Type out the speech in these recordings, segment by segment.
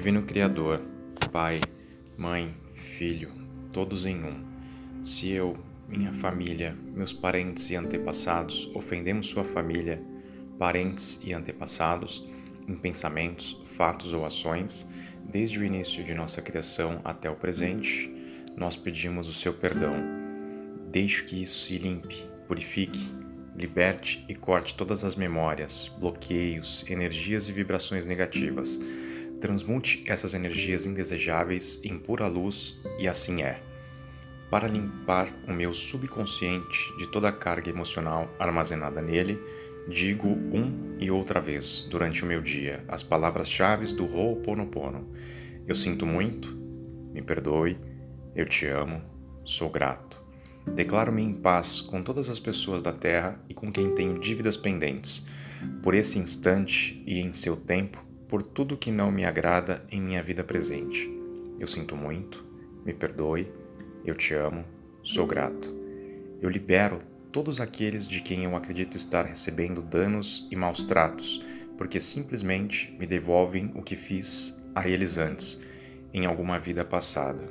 Divino Criador, Pai, Mãe, Filho, todos em um, se eu, minha família, meus parentes e antepassados ofendemos Sua família, parentes e antepassados, em pensamentos, fatos ou ações, desde o início de nossa criação até o presente, nós pedimos o Seu perdão. Deixe que isso se limpe, purifique, liberte e corte todas as memórias, bloqueios, energias e vibrações negativas Transmute essas energias indesejáveis em pura luz e assim é. Para limpar o meu subconsciente de toda a carga emocional armazenada nele, digo um e outra vez durante o meu dia as palavras-chave do Ho'oponopono. Eu sinto muito, me perdoe, eu te amo, sou grato. Declaro-me em paz com todas as pessoas da Terra e com quem tenho dívidas pendentes. Por esse instante e em seu tempo, por tudo que não me agrada em minha vida presente. Eu sinto muito, me perdoe, eu te amo, sou grato. Eu libero todos aqueles de quem eu acredito estar recebendo danos e maus tratos, porque simplesmente me devolvem o que fiz a eles antes, em alguma vida passada.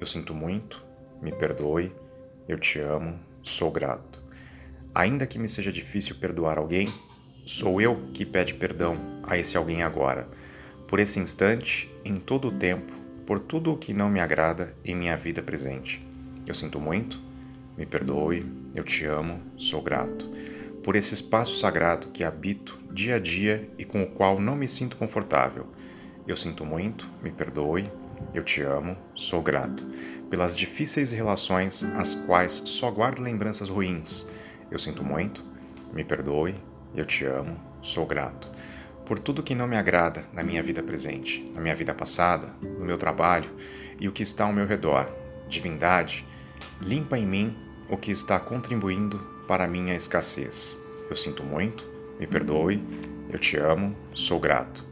Eu sinto muito, me perdoe, eu te amo, sou grato. Ainda que me seja difícil perdoar alguém, Sou eu que pede perdão a esse alguém agora, por esse instante, em todo o tempo, por tudo o que não me agrada em minha vida presente. Eu sinto muito, me perdoe, eu te amo, sou grato. Por esse espaço sagrado que habito dia a dia e com o qual não me sinto confortável. Eu sinto muito, me perdoe, eu te amo, sou grato. Pelas difíceis relações às quais só guardo lembranças ruins. Eu sinto muito, me perdoe, eu te amo, sou grato por tudo que não me agrada na minha vida presente, na minha vida passada, no meu trabalho e o que está ao meu redor. Divindade, limpa em mim o que está contribuindo para a minha escassez. Eu sinto muito, me perdoe, eu te amo, sou grato.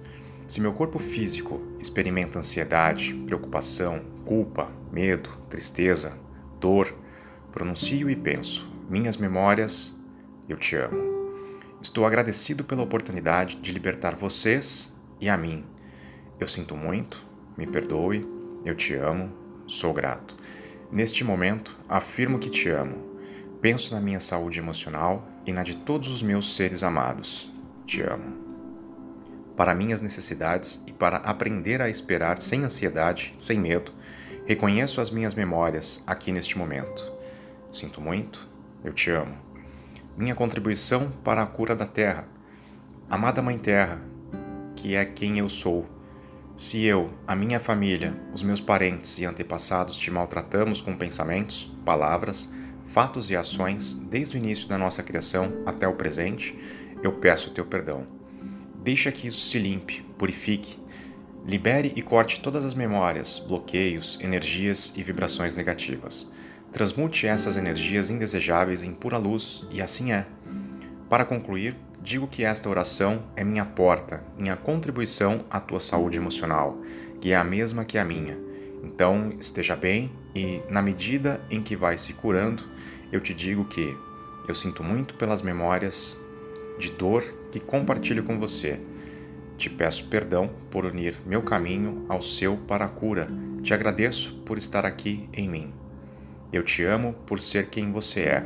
Se meu corpo físico experimenta ansiedade, preocupação, culpa, medo, tristeza, dor, pronuncio e penso: minhas memórias, eu te amo. Estou agradecido pela oportunidade de libertar vocês e a mim. Eu sinto muito, me perdoe, eu te amo, sou grato. Neste momento, afirmo que te amo. Penso na minha saúde emocional e na de todos os meus seres amados. Te amo. Para minhas necessidades e para aprender a esperar sem ansiedade, sem medo, reconheço as minhas memórias aqui neste momento. Sinto muito, eu te amo minha contribuição para a cura da terra. Amada Mãe Terra, que é quem eu sou, se eu, a minha família, os meus parentes e antepassados te maltratamos com pensamentos, palavras, fatos e ações desde o início da nossa criação até o presente, eu peço teu perdão. Deixa que isso se limpe, purifique, libere e corte todas as memórias, bloqueios, energias e vibrações negativas. Transmute essas energias indesejáveis em pura luz, e assim é. Para concluir, digo que esta oração é minha porta, minha contribuição à tua saúde emocional, que é a mesma que a minha. Então, esteja bem e, na medida em que vai se curando, eu te digo que eu sinto muito pelas memórias de dor que compartilho com você. Te peço perdão por unir meu caminho ao seu para a cura. Te agradeço por estar aqui em mim. Eu te amo por ser quem você é.